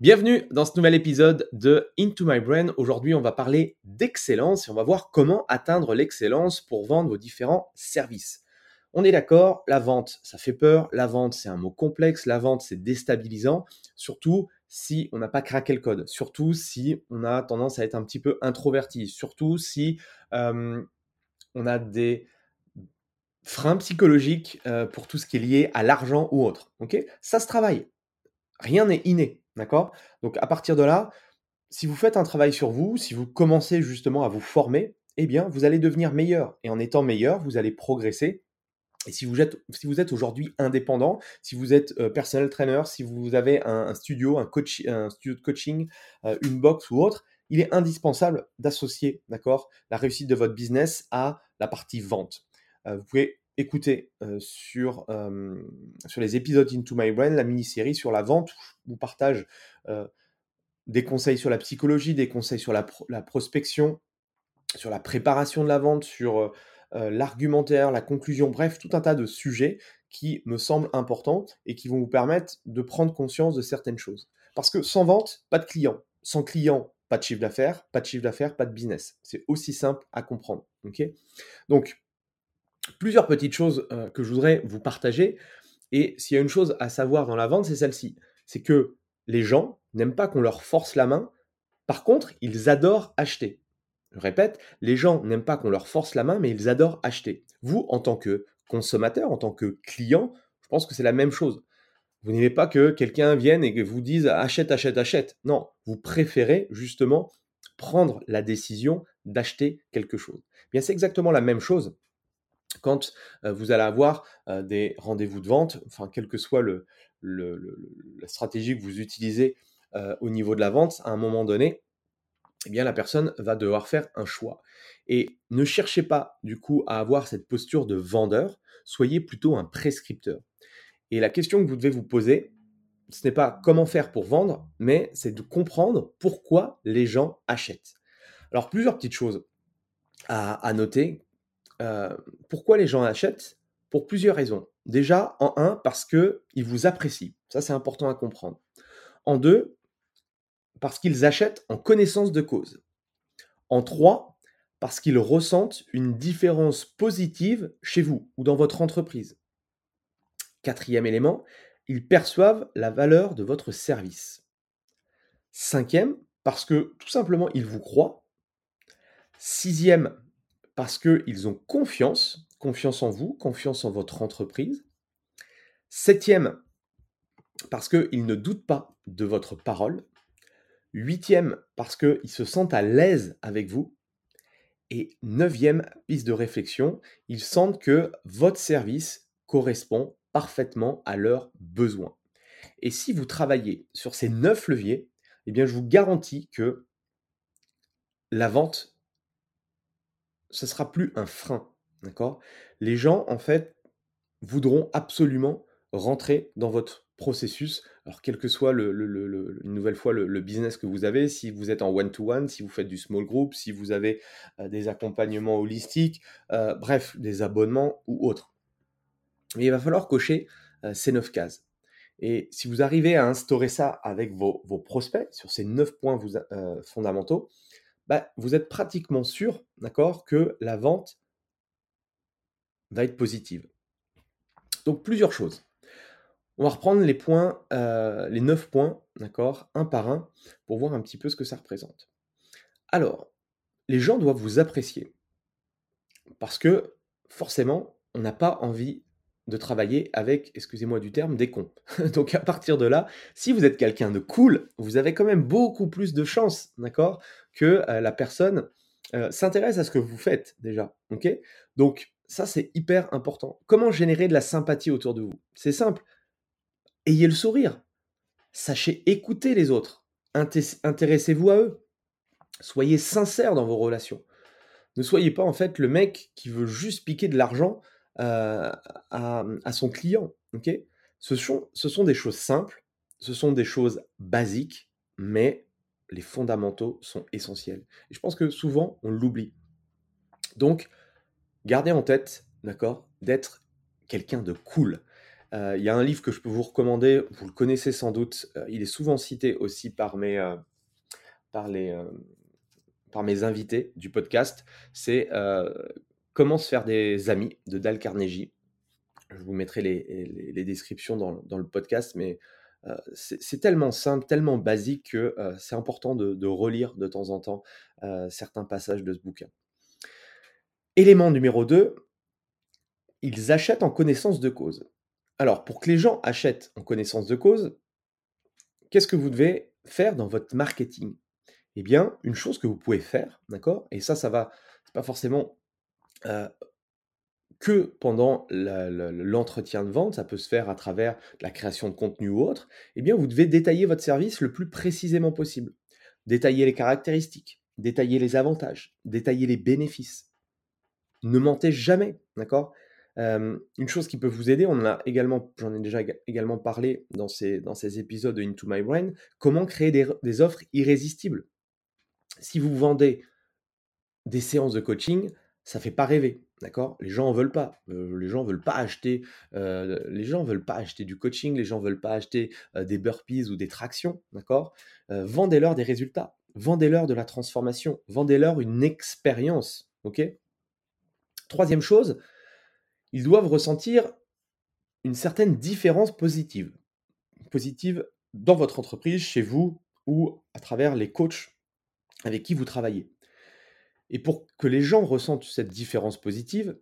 Bienvenue dans ce nouvel épisode de Into My Brain. Aujourd'hui, on va parler d'excellence et on va voir comment atteindre l'excellence pour vendre vos différents services. On est d'accord, la vente, ça fait peur. La vente, c'est un mot complexe. La vente, c'est déstabilisant. Surtout si on n'a pas craqué le code. Surtout si on a tendance à être un petit peu introverti. Surtout si euh, on a des freins psychologiques euh, pour tout ce qui est lié à l'argent ou autre. Ok? Ça se travaille. Rien n'est inné. D'accord? Donc à partir de là, si vous faites un travail sur vous, si vous commencez justement à vous former, eh bien, vous allez devenir meilleur. Et en étant meilleur, vous allez progresser. Et si vous êtes, si vous êtes aujourd'hui indépendant, si vous êtes euh, personnel trainer, si vous avez un, studio, un, coach, un studio de coaching, euh, une box ou autre, il est indispensable d'associer, la réussite de votre business à la partie vente. Euh, vous pouvez écoutez sur, sur les épisodes Into My Brain, la mini-série sur la vente, où je vous partage des conseils sur la psychologie, des conseils sur la, prospection, sur la préparation de la vente, sur l'argumentaire, la conclusion, bref, tout un tas de sujets qui me semblent importants et qui vont vous permettre de prendre conscience de certaines choses. Parce que sans vente, pas de client. Sans client, pas de chiffre d'affaires. Pas de chiffre d'affaires, pas de business. C'est aussi simple à comprendre. Donc, plusieurs petites choses euh, que je voudrais vous partager. Et s'il y a une chose à savoir dans la vente, c'est celle-ci. C'est que les gens n'aiment pas qu'on leur force la main. Par contre, ils adorent acheter. Je répète, les gens n'aiment pas qu'on leur force la main, mais ils adorent acheter. Vous, en tant que consommateur, en tant que client, je pense que c'est la même chose. Vous n'aimez pas que quelqu'un vienne et que vous dise achète, achète, achète. Non, vous préférez justement prendre la décision d'acheter quelque chose. Bien, c'est exactement la même chose quand vous allez avoir des rendez-vous de vente, enfin, quelle que soit la stratégie que vous utilisez au niveau de la vente, à un moment donné, eh bien, la personne va devoir faire un choix. Et ne cherchez pas, du coup, à avoir cette posture de vendeur, soyez plutôt un prescripteur. Et la question que vous devez vous poser, ce n'est pas comment faire pour vendre, mais c'est de comprendre pourquoi les gens achètent. Alors, plusieurs petites choses à noter euh, pourquoi les gens achètent Pour plusieurs raisons. Déjà, en un, parce qu'ils vous apprécient. Ça, c'est important à comprendre. En deux, parce qu'ils achètent en connaissance de cause. En trois, parce qu'ils ressentent une différence positive chez vous ou dans votre entreprise. Quatrième élément, ils perçoivent la valeur de votre service. Cinquième, parce que tout simplement, ils vous croient. Sixième, parce qu'ils ont confiance, confiance en vous, confiance en votre entreprise. Septième, parce qu'ils ne doutent pas de votre parole. Huitième, parce qu'ils se sentent à l'aise avec vous. Et neuvième piste de réflexion, ils sentent que votre service correspond parfaitement à leurs besoins. Et si vous travaillez sur ces neuf leviers, eh bien, je vous garantis que la vente ce sera plus un frein, d'accord? Les gens, en fait, voudront absolument rentrer dans votre processus. Alors, quel que soit une nouvelle fois le, business que vous avez, si vous êtes en one-to-one, si vous faites du small group, si vous avez des accompagnements holistiques, bref, des abonnements ou autres. Il va falloir cocher ces neuf cases. Et si vous arrivez à instaurer ça avec vos, prospects sur ces neuf points fondamentaux, bah, vous êtes pratiquement sûr, d'accord, que la vente va être positive. Donc plusieurs choses. On va reprendre les points, euh, les neuf points, d'accord, un par un, pour voir un petit peu ce que ça représente. Alors, les gens doivent vous apprécier. Parce que, forcément, on n'a pas envie de travailler avec, excusez-moi du terme, des cons. Donc à partir de là, si vous êtes quelqu'un de cool, vous avez quand même beaucoup plus de chances, d'accord, que euh, la personne euh, s'intéresse à ce que vous faites déjà, ok? Donc ça, c'est hyper important. Comment générer de la sympathie autour de vous? C'est simple. Ayez le sourire. Sachez écouter les autres. Inté- Intéressez-vous à eux. Soyez sincère dans vos relations. Ne soyez pas en fait le mec qui veut juste piquer de l'argent euh, à, son client. ok? Ce, sont, ce sont des choses simples, ce sont des choses basiques, mais les fondamentaux sont essentiels. Et je pense que souvent, on l'oublie. Donc, gardez en tête, d'accord, d'être quelqu'un de cool. Euh, Il y a un livre que je peux vous recommander, vous le connaissez sans doute, euh, il est souvent cité aussi par mes, euh, par les, par mes invités du podcast, c'est Comment se faire des amis de Dal Carnegie. Je vous mettrai les, descriptions dans, le podcast, mais euh, c'est tellement simple, tellement basique que euh, c'est important de, de relire de temps en temps euh, certains passages de ce bouquin. Élément numéro 2, ils achètent en connaissance de cause. Alors, pour que les gens achètent en connaissance de cause, qu'est-ce que vous devez faire dans votre marketing? Eh bien, une chose que vous pouvez faire, d'accord? Et ça, ça va, c'est pas forcément que pendant l'entretien de vente, ça peut se faire à travers la création de contenu ou autre. Eh bien, vous devez détailler votre service le plus précisément possible. Détailler les caractéristiques, détailler les avantages, détailler les bénéfices. Ne mentez jamais, d'accord? Une chose qui peut vous aider, on a également, j'en ai déjà éga- également parlé dans ces, dans ces épisodes de Into My Brain, comment créer des, des offres irrésistibles. Si vous vendez des séances de coaching, ça fait pas rêver, d'accord? Les gens en veulent pas. Euh, les gens veulent acheter. euh, veulent pas acheter du coaching. Les gens veulent pas acheter euh, des burpees ou des tractions, Vendez-leur des résultats. Vendez-leur de la transformation. Vendez-leur une expérience, Troisième chose, ils doivent ressentir une certaine différence positive. Positive dans votre entreprise, chez vous ou à travers les coachs avec qui vous travaillez. Et pour que les gens ressentent cette différence positive,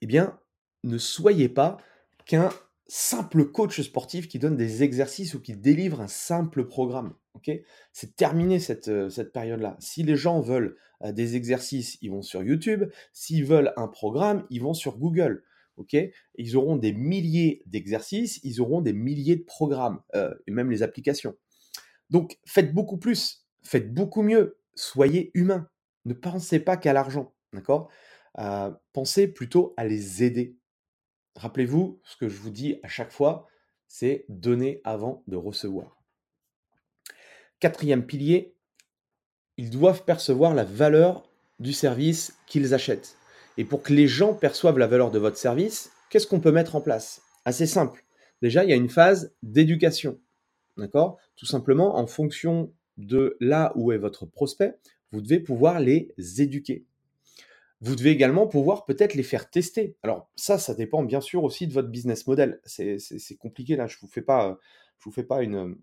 eh bien, ne soyez pas qu'un simple coach sportif qui donne des exercices ou qui délivre un simple programme. ok? C'est terminé cette, euh, cette période-là. Si les gens veulent euh, des exercices, ils vont sur YouTube. S'ils veulent un programme, ils vont sur Google. ils auront des milliers d'exercices, ils auront des milliers de programmes, euh, et même les applications. Donc, faites beaucoup plus, faites beaucoup mieux, soyez humain. Ne pensez pas qu'à l'argent, d'accord? Pensez plutôt à les aider. Rappelez-vous, ce que je vous dis à chaque fois, c'est donner avant de recevoir. Quatrième pilier, ils doivent percevoir la valeur du service qu'ils achètent. Et pour que les gens perçoivent la valeur de votre service, qu'est-ce qu'on peut mettre en place? Assez simple. Déjà, il y a une phase d'éducation. D'accord? Tout simplement, en fonction de là où est votre prospect, vous devez pouvoir les éduquer. Vous devez également pouvoir peut-être les faire tester. Alors ça, ça dépend bien sûr aussi de votre business model. C'est compliqué là, je ne vous fais pas, vous fais pas une,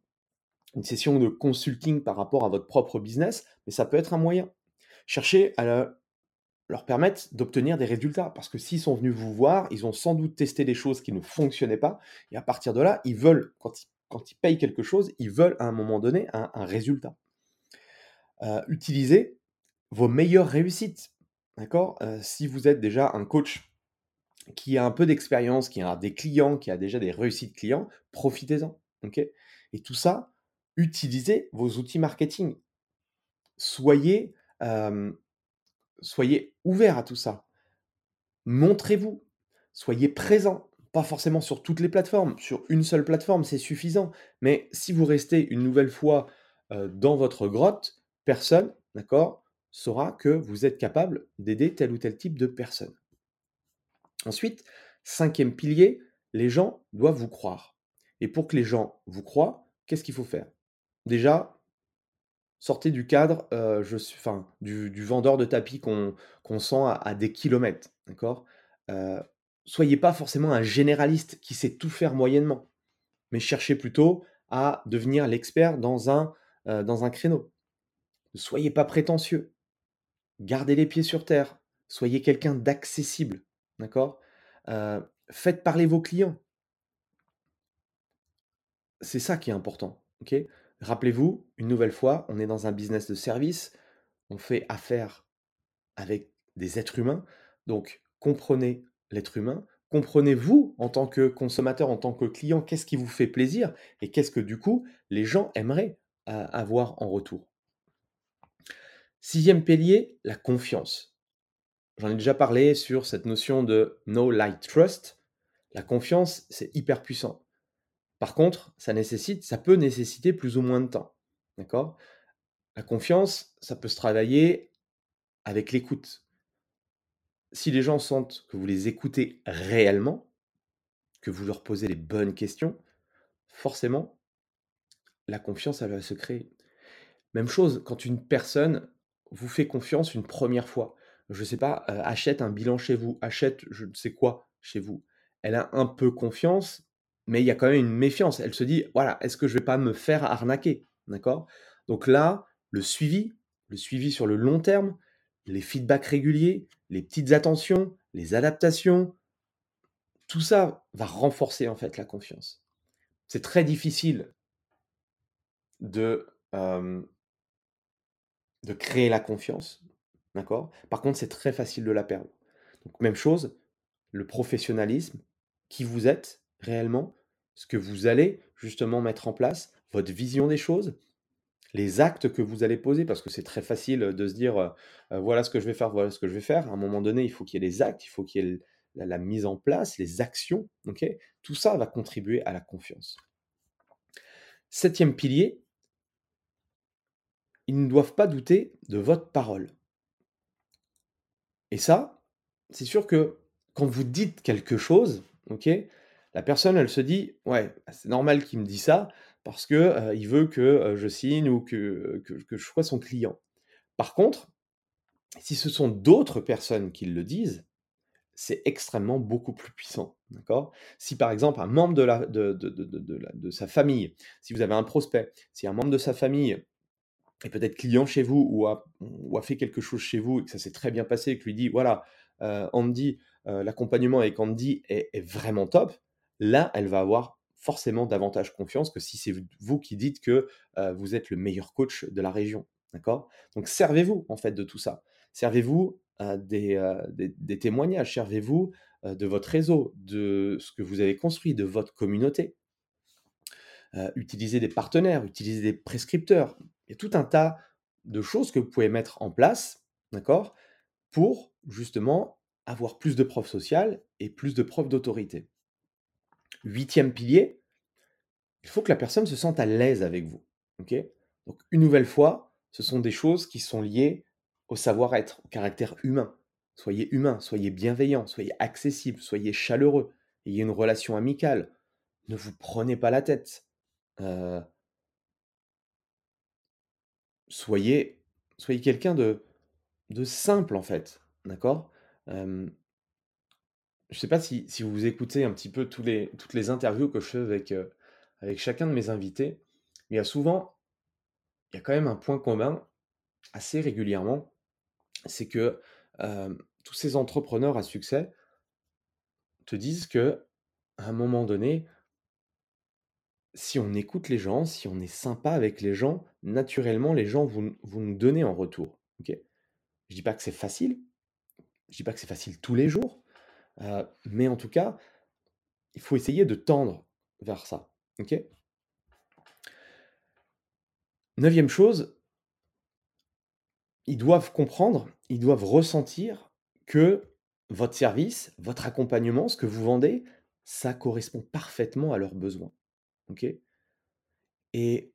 session de consulting par rapport à votre propre business, mais ça peut être un moyen. Cherchez à le- leur permettre d'obtenir des résultats, parce que s'ils sont venus vous voir, ils ont sans doute testé des choses qui ne fonctionnaient pas, et à partir de là, ils veulent, quand ils, quand ils payent quelque chose, ils veulent à un moment donné un résultat. Euh, utilisez vos meilleures réussites. D'accord Euh, Si vous êtes déjà un coach qui a un peu d'expérience, qui a des clients, qui a déjà des réussites clients, profitez-en. Et tout ça, utilisez vos outils marketing. Soyez, euh, soyez ouvert à tout ça. Montrez-vous, soyez présent, pas forcément sur toutes les plateformes, sur une seule plateforme, c'est suffisant. Mais si vous restez une nouvelle fois dans votre grotte, personne, d'accord, saura que vous êtes capable d'aider tel ou tel type de personne. Ensuite, cinquième pilier, les gens doivent vous croire. Et pour que les gens vous croient, qu'est-ce qu'il faut faire? Déjà, sortez du cadre, enfin, du, vendeur de tapis qu'on sent à, des kilomètres, d'accord? Soyez pas forcément un généraliste qui sait tout faire moyennement, mais cherchez plutôt à devenir l'expert dans un, dans un créneau. Ne soyez pas prétentieux. Gardez les pieds sur terre. Soyez quelqu'un d'accessible. D'accord? Faites parler vos clients. C'est ça qui est important. Rappelez-vous, une nouvelle fois, on est dans un business de service. On fait affaire avec des êtres humains. Donc, comprenez l'être humain. Comprenez-vous en tant que consommateur, en tant que client, qu'est-ce qui vous fait plaisir et qu'est-ce que du coup les gens aimeraient avoir en retour. Sixième pilier, la confiance. J'en ai déjà parlé sur cette notion de no light trust. La confiance, c'est hyper puissant. Par contre, ça peut nécessiter plus ou moins de temps. La confiance, ça peut se travailler avec l'écoute. Si les gens sentent que vous les écoutez réellement, que vous leur posez les bonnes questions, forcément, la confiance, elle va se créer. Même chose, quand une personne vous fait confiance une première fois, je ne sais pas, achète un bilan chez vous, achète je ne sais quoi chez vous, elle a un peu confiance, mais il y a quand même une méfiance. Elle se dit, voilà, est-ce que je ne vais pas me faire arnaquer D'accord? Donc là, le suivi, le suivi sur le long terme, les feedbacks réguliers, les petites attentions, les adaptations, tout ça va renforcer en fait la confiance. C'est très difficile de, de créer la confiance. D'accord? Par contre, c'est très facile de la perdre. Donc, même chose, le professionnalisme, qui vous êtes réellement, ce que vous allez justement mettre en place, votre vision des choses, les actes que vous allez poser, parce que c'est très facile de se dire voilà ce que je vais faire, voilà ce que je vais faire. À un moment donné, il faut qu'il y ait les actes, il faut qu'il y ait la, mise en place, les actions. ok? Tout ça va contribuer à la confiance. Septième pilier, ils ne doivent pas douter de votre parole. Et ça, c'est sûr que quand vous dites quelque chose, ok, la personne, elle se dit, ouais, bah, c'est normal qu'il me dise ça parce que euh, il veut que euh, je signe ou que, que, je sois son client. Par contre, si ce sont d'autres personnes qui le disent, c'est extrêmement beaucoup plus puissant. D'accord? Si par exemple un membre de, de, de, de, sa famille, si vous avez un prospect, si un membre de sa famille est peut-être client chez vous ou a, fait quelque chose chez vous et que ça s'est très bien passé et que lui dit voilà, euh, Andy, euh, l'accompagnement avec Andy est, vraiment top, là, elle va avoir forcément davantage confiance que si c'est vous qui dites que euh, vous êtes le meilleur coach de la région. D'accord? Donc servez-vous en fait de tout ça. Servez-vous des, des, témoignages, servez-vous de votre réseau, de ce que vous avez construit, de votre communauté. Utilisez des partenaires, utilisez des prescripteurs, il y a tout un tas de choses que vous pouvez mettre en place, d'accord, pour justement avoir plus de preuves sociales et plus de preuves d'autorité. Huitième pilier, il faut que la personne se sente à l'aise avec vous. Donc, une nouvelle fois, ce sont des choses qui sont liées au savoir-être, au caractère humain. Soyez humain, soyez bienveillant, soyez accessible, soyez chaleureux, ayez une relation amicale. Ne vous prenez pas la tête. Euh, soyez, soyez quelqu'un de, de simple en fait, d'accord? Je ne sais pas si, si, vous écoutez un petit peu tous les, toutes les interviews que je fais avec, avec chacun de mes invités, mais il y a souvent, il y a quand même un point commun assez régulièrement, c'est que tous ces entrepreneurs à succès te disent que à un moment donné, si on écoute les gens, si on est sympa avec les gens, naturellement, les gens vont, nous donner en retour. ok? Je dis pas que c'est facile, je dis pas que c'est facile tous les jours, euh, mais en tout cas, il faut essayer de tendre vers ça. Neuvième chose, ils doivent comprendre ils doivent ressentir que votre service, votre accompagnement, ce que vous vendez, ça correspond parfaitement à leurs besoins. Et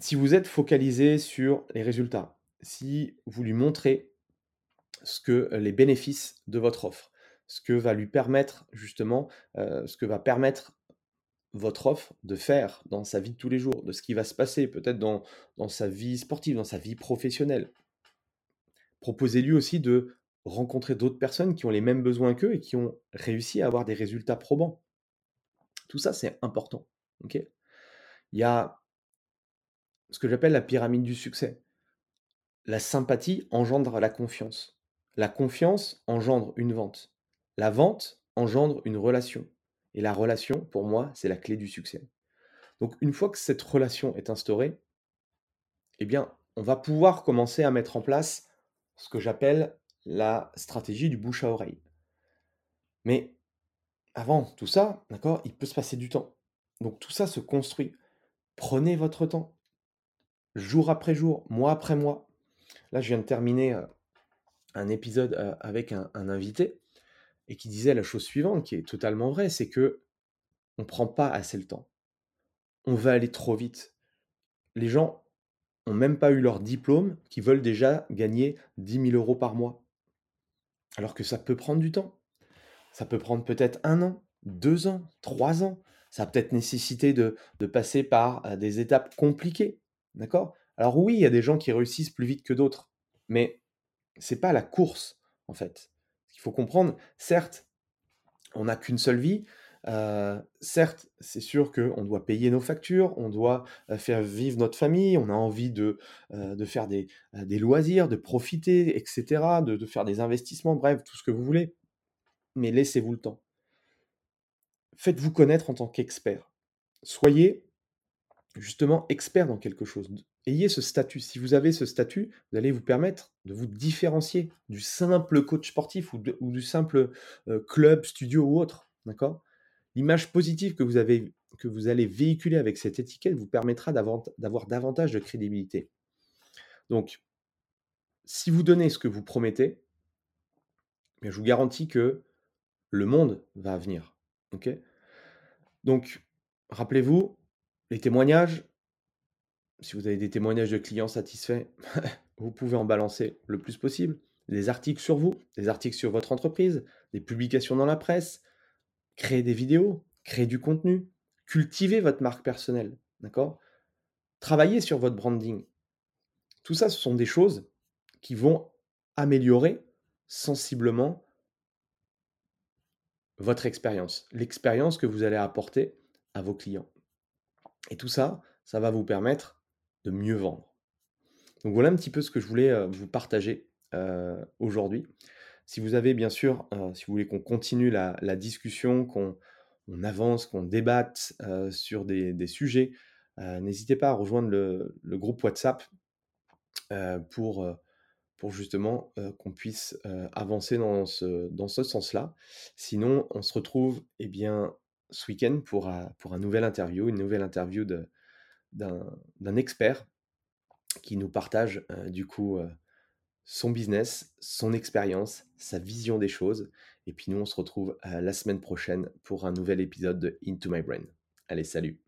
si vous êtes focalisé sur les résultats, si vous lui montrez ce que les bénéfices de votre offre, ce que va lui permettre justement, ce que va permettre votre offre de faire dans sa vie de tous les jours, de ce qui va se passer peut-être dans, dans sa vie sportive, dans sa vie professionnelle. Proposez-lui aussi de rencontrer d'autres personnes qui ont les mêmes besoins qu'eux et qui ont réussi à avoir des résultats probants. Tout ça, c'est important. ok? Il y a ce que j'appelle la pyramide du succès. La sympathie engendre la confiance. La confiance engendre une vente. La vente engendre une relation. Et la relation, pour moi, c'est la clé du succès. Donc une fois que cette relation est instaurée, eh bien, on va pouvoir commencer à mettre en place ce que j'appelle la stratégie du bouche à oreille. Mais avant tout ça, d'accord, il peut se passer du temps. Donc tout ça se construit. Prenez votre temps. Jour après jour, mois après mois. Là, je viens de terminer euh, un épisode euh, avec un, invité et qui disait la chose suivante, qui est totalement vraie, c'est que on prend pas assez le temps. On va aller trop vite. Les gens n'ont même pas eu leur diplôme qui veulent déjà gagner 10 000 euros par mois. Alors que ça peut prendre du temps. Ça peut prendre peut-être un an, deux ans, trois ans. Ça va peut-être nécessiter de, passer par euh, des étapes compliquées. D'accord? Alors oui, il y a des gens qui réussissent plus vite que d'autres. Mais c'est pas la course, en fait. Il faut comprendre, certes, on n'a qu'une seule vie. Euh, certes, c'est sûr qu'on doit payer nos factures, on doit euh, faire vivre notre famille, on a envie de, de faire des, des, loisirs, de profiter, etc., de, de, faire des investissements, bref, tout ce que vous voulez. Mais laissez-vous le temps. Faites-vous connaître en tant qu'expert. Soyez justement expert dans quelque chose ayez ce statut. Si vous avez ce statut, vous allez vous permettre de vous différencier du simple coach sportif ou, du simple euh, club, studio ou autre. D'accord? L'image positive que vous, avez, que vous allez véhiculer avec cette étiquette vous permettra d'avoir davantage de crédibilité. Donc, si vous donnez ce que vous promettez, je vous garantis que le monde va venir. ok? Donc, rappelez-vous, les témoignages, si vous avez des témoignages de clients satisfaits, vous pouvez en balancer le plus possible. Des articles sur vous, des articles sur votre entreprise, des publications dans la presse, créer des vidéos, créer du contenu, cultiver votre marque personnelle, d'accord? Travailler sur votre branding. Tout ça, ce sont des choses qui vont améliorer sensiblement votre expérience, l'expérience que vous allez apporter à vos clients. Et tout ça, ça va vous permettre de mieux vendre. Donc voilà un petit peu ce que je voulais euh, vous partager euh, aujourd'hui. Si vous avez bien sûr, euh, si vous voulez qu'on continue la, discussion, qu'on avance, qu'on débatte sur des, sujets, n'hésitez pas à rejoindre le, groupe WhatsApp pour, pour justement qu'on puisse avancer dans ce, sens-là. Sinon, on se retrouve eh bien, ce week-end pour, pour un nouvel interview, une nouvelle interview d'un expert qui nous partage du coup son business, son expérience, sa vision des choses. Et puis nous, on se retrouve la semaine prochaine pour un nouvel épisode de Into My Brain. Allez, salut